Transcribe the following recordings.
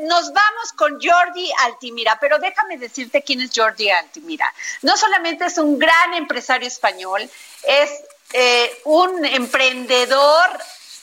Nos vamos con Jordi Altimira, pero déjame decirte quién es Jordi Altimira. No solamente es un gran empresario español, es eh, un emprendedor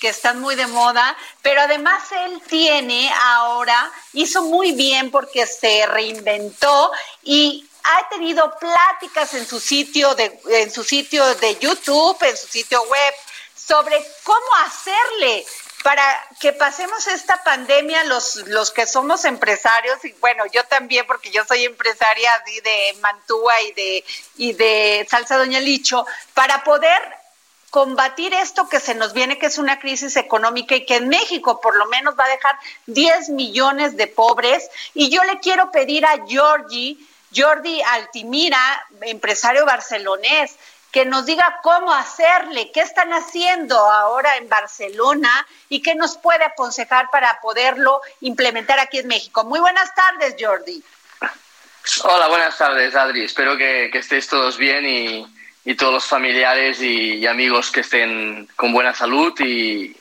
que están muy de moda, pero además él tiene ahora, hizo muy bien porque se reinventó y ha tenido pláticas en su sitio de, en su sitio de YouTube, en su sitio web, sobre cómo hacerle para que pasemos esta pandemia los, los que somos empresarios, y bueno, yo también, porque yo soy empresaria de Mantúa y de, y de Salsa Doña Licho, para poder combatir esto que se nos viene, que es una crisis económica y que en México por lo menos va a dejar 10 millones de pobres. Y yo le quiero pedir a Jordi, Jordi Altimira, empresario barcelonés, que nos diga cómo hacerle, qué están haciendo ahora en Barcelona y qué nos puede aconsejar para poderlo implementar aquí en México. Muy buenas tardes, Jordi. Hola, buenas tardes, Adri. Espero que, estéis todos bien y, todos los familiares y, amigos que estén con buena salud y,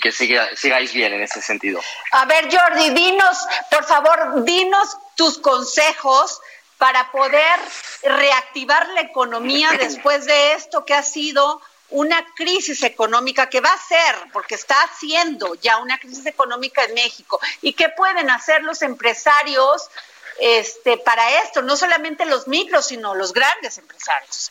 que sigáis bien en ese sentido. A ver, Jordi, dinos, por favor, dinos tus consejos para poder reactivar la economía después de esto que ha sido una crisis económica que va a ser, porque está haciendo ya una crisis económica en México. ¿Y qué pueden hacer los empresarios este, para esto? No solamente los micros, sino los grandes empresarios.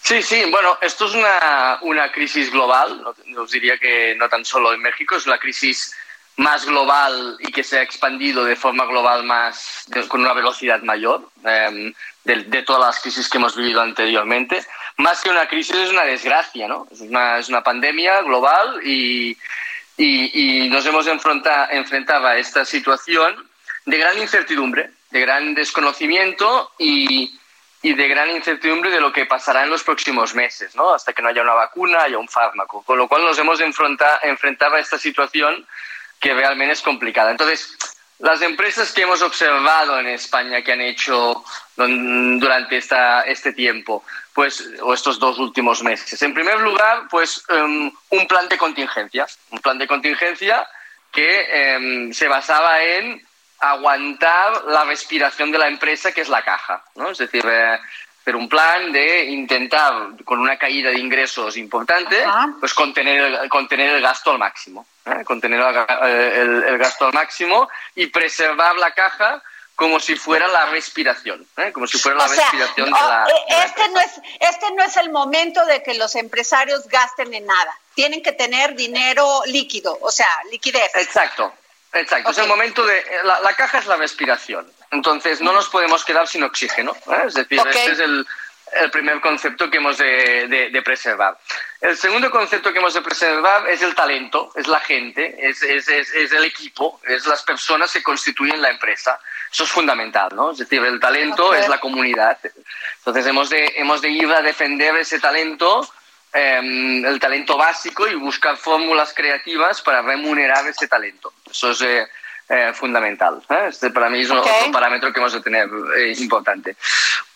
Sí, sí, bueno, esto es una, una crisis global, os diría que no tan solo en México, es una crisis más global y que se ha expandido de forma global más con una velocidad mayor em, de, todas las crisis que hemos vivido anteriormente. Más que una crisis es una desgracia, ¿no? Es una, es una pandemia global y, y, nos hemos enfrentado a esta situación de gran incertidumbre, de gran desconocimiento y, y de gran incertidumbre de lo que pasará en los próximos meses, ¿no? hasta que no haya una vacuna, haya un fármaco. Con lo cual nos hemos enfrentado a esta situación que realmente es complicada. Entonces, las empresas que hemos observado en España que han hecho durante esta, este tiempo, pues, o estos dos últimos meses. En primer lugar, pues em, un plan de contingencia, un plan de contingencia que em, se basaba en aguantar la respiración de la empresa, que es la caja, ¿no? Es decir, eh, pero un plan de intentar, con una caída de ingresos importante, pues contener, contener el gasto al máximo, ¿eh? contener el, el, gasto al máximo y preservar la caja como si fuera la respiración, ¿eh? como si fuera la respiración de la... Eh, este, no es, este no es el momento de que los empresarios gasten en nada, tienen que tener dinero líquido, o sea, liquidez. Exacto, exacto, es el momento de... La, la caja es la respiración, entonces, no nos podemos quedar sin oxígeno. ¿eh? Es decir, este es el, primer concepto que hemos de, preservar. El segundo concepto que hemos de preservar es el talento, es la gente, es, el equipo, es las personas que constituyen la empresa. Eso es fundamental, ¿no? Es decir, el talento es la comunidad. Entonces, hemos de, hemos de ir a defender ese talento em, el talento básico y buscar fórmulas creativas para remunerar ese talento. Eso es eh, eh, fundamental. ¿eh? Este para mí es otro parámetro que hemos de tener eh, importante.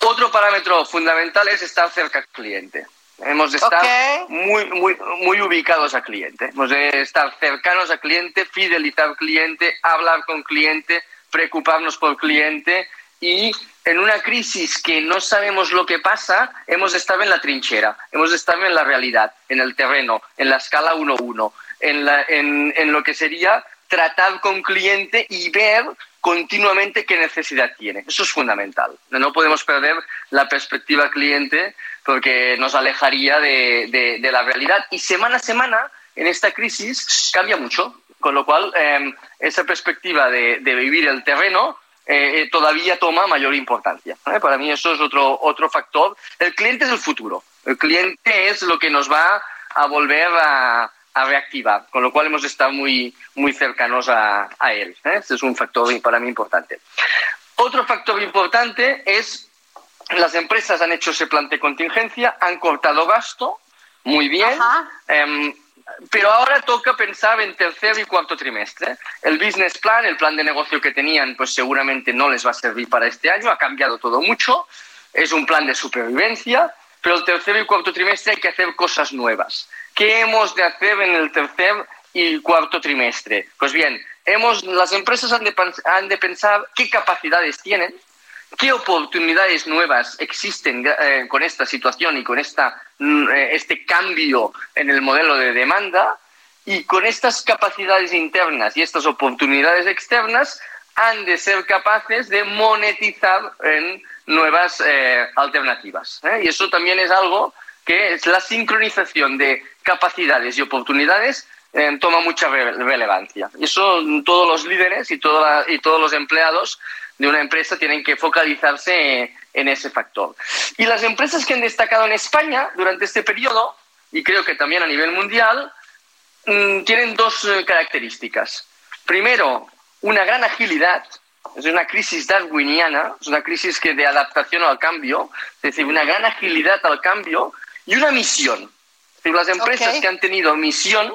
Otro parámetro fundamental es estar cerca al cliente. Hemos de estar muy, muy, muy ubicados al cliente. Hemos de estar cercanos al cliente, fidelizar al cliente, hablar con cliente, preocuparnos por el cliente y en una crisis que no sabemos lo que pasa, hemos de estar en la trinchera, hemos de estar en la realidad, en el terreno, en la escala 1-1, en, en, en, lo que sería tratar con cliente y ver continuamente qué necesidad tiene. Eso es fundamental. No podemos perder la perspectiva cliente porque nos alejaría de, la realidad. Y semana a semana, en esta crisis, cambia mucho. Con lo cual, em, esa perspectiva de, vivir el terreno eh, eh, todavía toma mayor importancia. ¿eh? Para mí eso es otro, otro factor. El cliente es el futuro. El cliente es lo que nos va a volver a, reactivar, con lo cual hemos estado muy, muy cercanos a, él. ¿eh? Este es un factor para mí importante. Otro factor importante es las empresas han hecho ese plan de contingencia, han cortado gasto, muy bien, em, pero ahora toca pensar en tercer y cuarto trimestre. El business plan, el plan de negocio que tenían, pues seguramente no les va a servir para este año, ha cambiado todo mucho, es un plan de supervivencia, pero el tercer y cuarto trimestre hay que hacer cosas nuevas. ¿Qué hemos de hacer en el tercer y cuarto trimestre? Pues bien, hemos, las empresas han de, han de pensar qué capacidades tienen, qué oportunidades nuevas existen eh, con esta situación y con esta, mm, eh, este cambio en el modelo de demanda y con estas capacidades internas y estas oportunidades externas han de ser capaces de monetizar en nuevas eh, alternativas. Y eso también es algo que es la sincronización de capacidades y oportunidades toma mucha relevancia. Y eso todos los líderes y, y todos los empleados de una empresa tienen que focalizarse en ese factor. Y las empresas que han destacado en España durante este periodo, y creo que también a nivel mundial, mm, tienen dos eh, características. Primero, una gran agilidad, es una crisis darwiniana, es una crisis que de adaptación al cambio, es decir, una gran agilidad al cambio y una misión. Es las empresas que han tenido misión,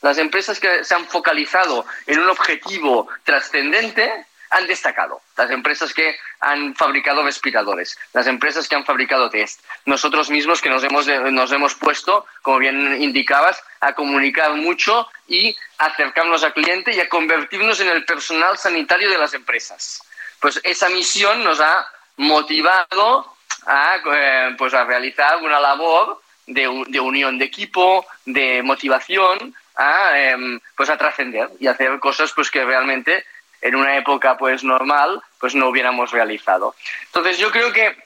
las empresas que se han focalizado en un objetivo trascendente, han destacado. Las empresas que han fabricado respiradores, las empresas que han fabricado test, nosotros mismos que nos hemos, nos hemos puesto, como bien indicabas, a comunicar mucho y acercarnos al cliente y a convertirnos en el personal sanitario de las empresas. Pues esa misión nos ha motivado a, eh, pues a realizar una labor de, unión de equipo, de motivación, a, em, pues a trascender y hacer cosas pues que realmente en una época pues normal pues no hubiéramos realizado. Entonces yo creo que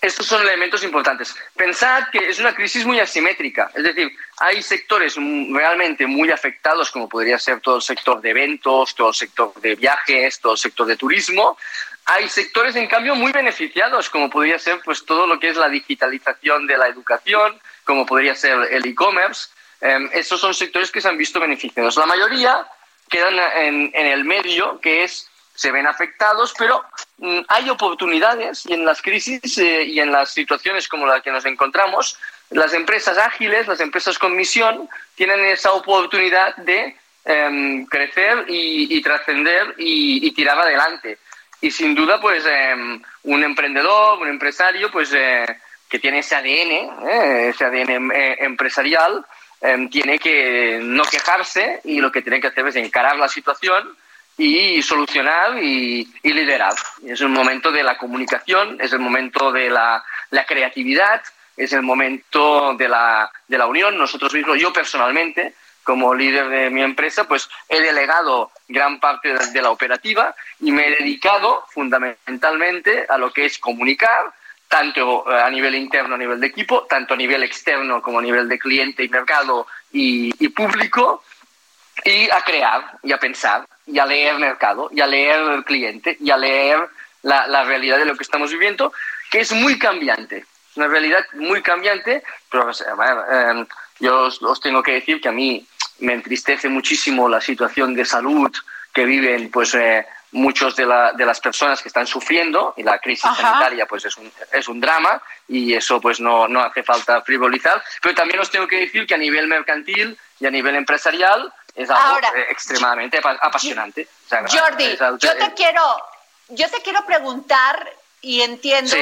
estos son elementos importantes. Pensad que es una crisis muy asimétrica, es decir, hay sectores realmente muy afectados, como podría ser todo el sector de eventos, todo el sector de viajes, todo el sector de turismo. Hay sectores, en cambio, muy beneficiados, como podría ser pues, todo lo que es la digitalización de la educación, como podría ser el e-commerce. Eh, estos son sectores que se han visto beneficiados. La mayoría quedan en, el medio, que es se ven afectados, pero mm, hay oportunidades y en las crisis eh, y en las situaciones como la que nos encontramos, las empresas ágiles, las empresas con misión, tienen esa oportunidad de em, crecer y, trascender y, tirar adelante. Y sin duda, pues em, un emprendedor, un empresario, pues eh, que tiene ese ADN, eh, ese ADN empresarial, Em, tiene que no quejarse y lo que tiene que hacer es encarar la situación y solucionar y, liderar. Es el momento de la comunicación, es el momento de la, creatividad, es el momento de la, de la unión. Nosotros mismos, yo personalmente, como líder de mi empresa, pues he delegado gran parte de la operativa y me he dedicado fundamentalmente a lo que es comunicar, tanto eh, a nivel interno, a nivel de equipo, tanto a nivel externo como a nivel de cliente y mercado y, público, y a crear y a pensar y a leer mercado y a leer el cliente y a leer la, realidad de lo que estamos viviendo, que es muy cambiante. Es una realidad muy cambiante, pero eh, yo os, tengo que decir que a mí me entristece muchísimo la situación de salud que viven pues, eh, muchos de, de, las personas que están sufriendo y la crisis sanitaria pues es un, es un drama y eso pues no, no hace falta frivolizar. Pero también os tengo que decir que a nivel mercantil y a nivel empresarial es algo eh, extremadamente apasionante. Jordi yo te quiero yo te quiero preguntar y entiendo.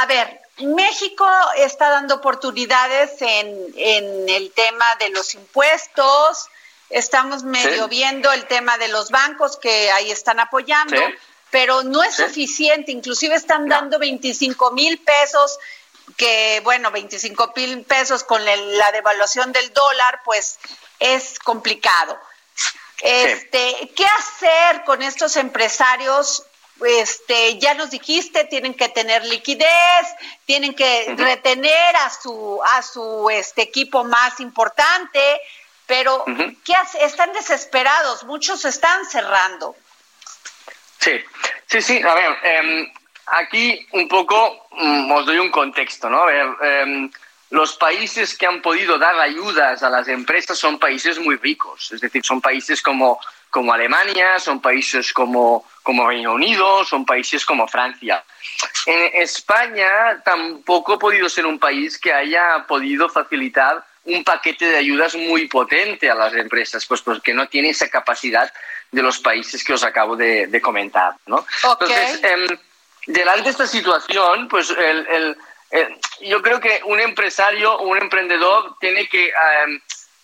A ver México está dando oportunidades en, en el tema de los impuestos Estamos medio viendo el tema de los bancos que ahí están apoyando, pero no es suficiente. Inclusive están dando 25 mil pesos, que bueno, 25 mil pesos con la devaluación del dólar, pues es complicado. Este, ¿Qué hacer con estos empresarios? Este, ya nos dijiste, tienen que tener liquidez, tienen que retener a su, a su este, equipo más importante, pero, ¿qué hace? Están desesperados, muchos están cerrando. Sí, sí, sí. A ver, em, aquí un poco mm, os doy un contexto, ¿no? A ver, em, los países que han podido dar ayudas a las empresas son países muy ricos, es decir, son países como, como Alemania, son países como, como Reino Unido, son países como Francia. En España tampoco ha podido ser un país que haya podido facilitar un paquete de ayudas muy potente a las empresas, pues porque no tiene esa capacidad de los países que os acabo de, comentar. ¿no? Entonces, em, delante de esta situación, pues el, yo creo que un empresario o un emprendedor tiene que em,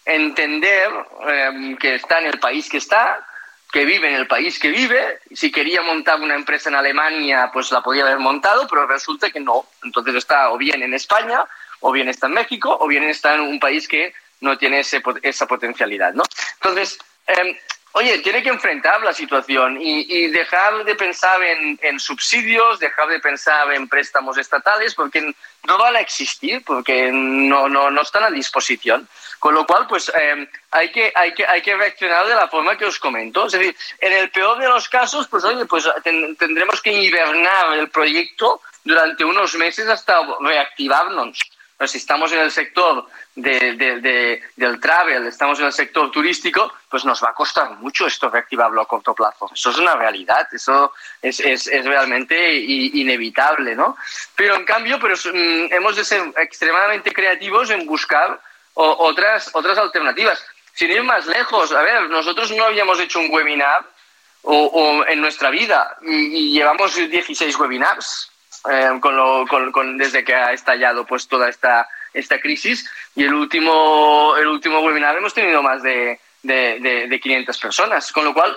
entender em, que está en el país que está, que vive en el país que vive. Si quería montar una empresa en Alemania, pues la podía haber montado, pero resulta que no. Entonces está o bien en España o bien está en México, o bien está en un país que no tiene esa potencialidad, ¿no? Entonces, em, oye, tiene que enfrentar la situación y, dejar de pensar en, subsidios, dejar de pensar en préstamos estatales, porque no van a existir, porque no, no, no están a disposición. Con lo cual, pues em, hay, que, hay, que, hay que reaccionar de la forma que os comento. Es decir, en el peor de los casos, pues oye, pues tendremos que hibernar el proyecto durante unos meses hasta reactivarnos si estamos en el sector del travel, estamos en el sector turístico, pues nos va a costar mucho esto reactivarlo a corto plazo. Eso es una realidad, eso es, realmente inevitable, ¿no? Pero en cambio, pero, mm, hemos de ser extremadamente creativos en buscar otras, otras alternativas. Sin ir más lejos, a ver, nosotros no habíamos hecho un webinar o, en nuestra vida y llevamos 16 webinars eh, con desde que ha estallado pues toda esta, esta crisis y el último, el último webinar hemos tenido más de, de, 500 personas, con lo cual,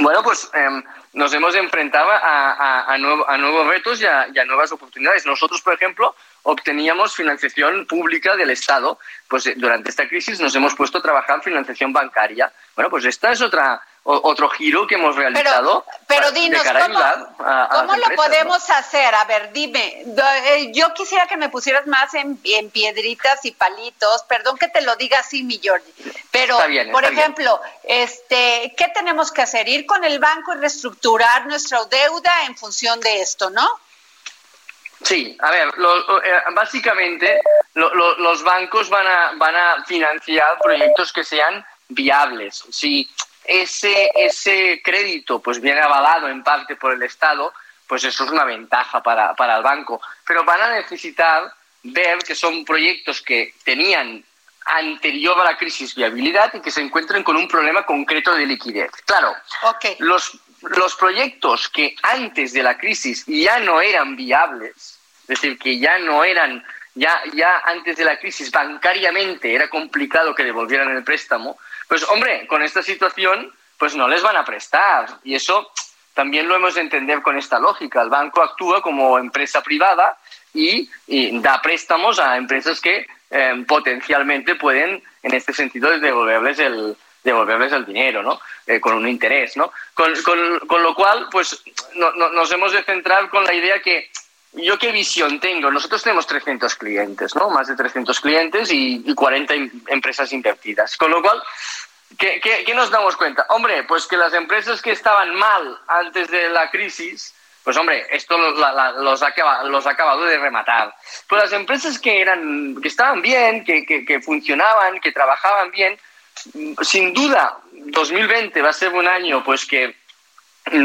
bueno, pues em, nos hemos enfrentado a, a, nuevos retos y a, nuevas oportunidades. Nosotros, por ejemplo, obteníamos financiación pública del Estado, pues durante esta crisis nos hemos puesto a trabajar financiación bancaria. Bueno, pues esta es otra otro giro que hemos realizado. Pero, dinos, ¿cómo, lo podemos hacer? A ver, dime, eh, yo quisiera que me pusieras más en, piedritas y palitos, perdón que te lo diga así, mi Jordi, pero, por ejemplo, este, ¿qué tenemos que hacer? Ir con el banco y reestructurar nuestra deuda en función de esto, ¿no? Sí, a ver, eh, básicamente los bancos van a, van a financiar proyectos que sean viables. Si ese, ese crédito pues viene avalado en parte por el Estado, pues eso es una ventaja para, para el banco. Pero van a necesitar ver que son proyectos que tenían anterior a la crisis viabilidad y que se encuentren con un problema concreto de liquidez. Claro, los, los proyectos que antes de la crisis ya no eran viables, es decir, que ya no eran, ya, ya antes de la crisis bancariamente era complicado que devolvieran el préstamo, pues hombre, con esta situación, pues no les van a prestar. Y eso también lo hemos de entender con esta lógica. El banco actúa como empresa privada y, da préstamos a empresas que eh, potencialmente pueden, en este sentido, devolverles el, devolverles el dinero, ¿no? Eh, con un interés, ¿no? Con, con, lo cual, pues nos hemos de centrar con la idea que yo qué visión tengo. Nosotros tenemos 300 clientes, ¿no? Más de 300 clientes y, y 40 empresas invertidas. Con lo cual, ¿qué, ¿qué, nos damos cuenta? Hombre, pues que las empresas que estaban mal antes de la crisis, pues hombre, esto los, ha, los ha acabado de rematar. Pues las empresas que, eran, que estaban bien, que, que, que funcionaban, que trabajaban bien, sin duda, 2020 va a ser un año pues que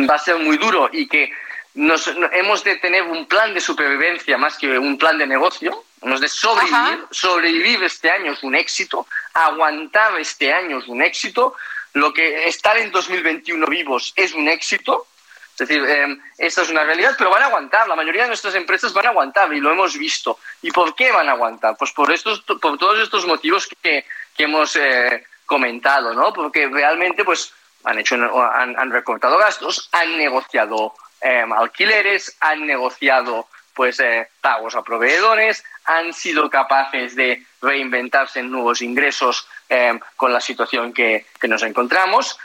va a ser muy duro y que nos, hemos de tener un plan de supervivencia más que un plan de negocio, hemos de sobrevivir, sobrevivir este año es un éxito, aguantar este año es un éxito, lo que estar en 2021 vivos es un éxito, es decir, eh, esta es una realidad, pero van a aguantar, la mayoría de nuestras empresas van a aguantar y lo hemos visto. ¿Y por qué van a aguantar? Pues por, estos, por todos estos motivos que, que hemos eh, comentado, ¿no? Porque realmente pues han, hecho, han, han recortado gastos, han negociado Em, alquileres, han negociado pues eh, pagos a proveedores, han sido capaces de reinventarse en nuevos ingresos em, con la situación que, nos encontramos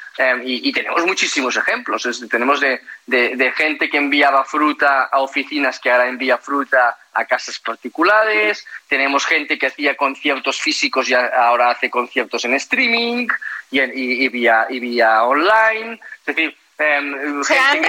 y, tenemos muchísimos ejemplos. tenemos de, gente que enviaba fruta a oficinas que ahora envía fruta a casas particulares, tenemos gente que hacía conciertos físicos y ahora hace conciertos en streaming y, y, vía, y vía online. Es decir, eh, se han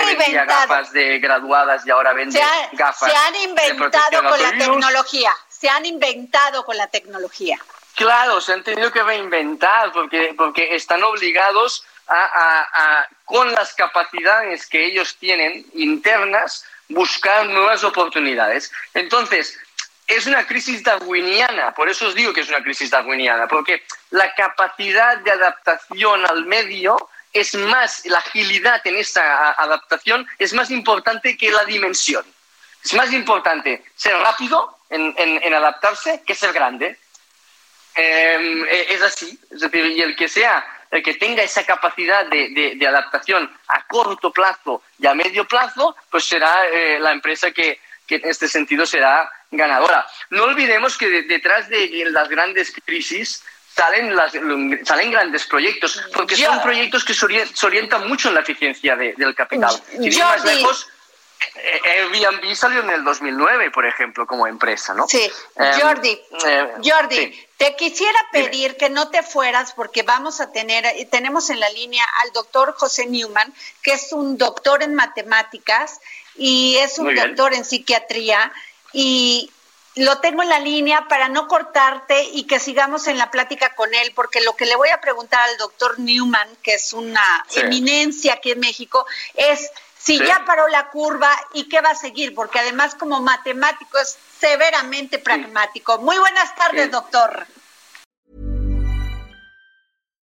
gafas de graduadas y ahora vende gafas. Se han inventado con la tecnología. se han inventado con la tecnología. Claro, se han tenido que reinventar porque, porque están obligados a, con las capacidades que ellos tienen internas, buscar nuevas oportunidades. Entonces, es una crisis darwiniana, por eso os digo que es una crisis darwiniana, porque la capacidad de adaptación al medio es más, la agilidad en esa adaptación es más importante que la dimensión. Es más importante ser rápido en adaptarse que ser grande. Em, e, es así. Es decir, y el que sea, el que tenga esa capacidad de, adaptación a corto plazo y a medio plazo, pues será eh, la empresa que, en este sentido será ganadora. No olvidemos que detrás de las grandes crisis salen, las, salen grandes proyectos, porque son proyectos que se orientan mucho en la eficiencia del capital. Sin más lejos, eh, Airbnb salió en el 2009, por ejemplo, como empresa, ¿no? Sí, em, Jordi, eh, Jordi, te quisiera pedir que no te fueras porque vamos a tener, tenemos en la línea al doctor José Newman, que es un doctor en matemáticas y es un doctor en psiquiatría y lo tengo en la línea para no cortarte y que sigamos en la plática con él, porque lo que le voy a preguntar al doctor Newman, que es una eminencia aquí en México, es si ya paró la curva y qué va a seguir, porque además como matemático es severamente pragmático. Muy buenas tardes, doctor.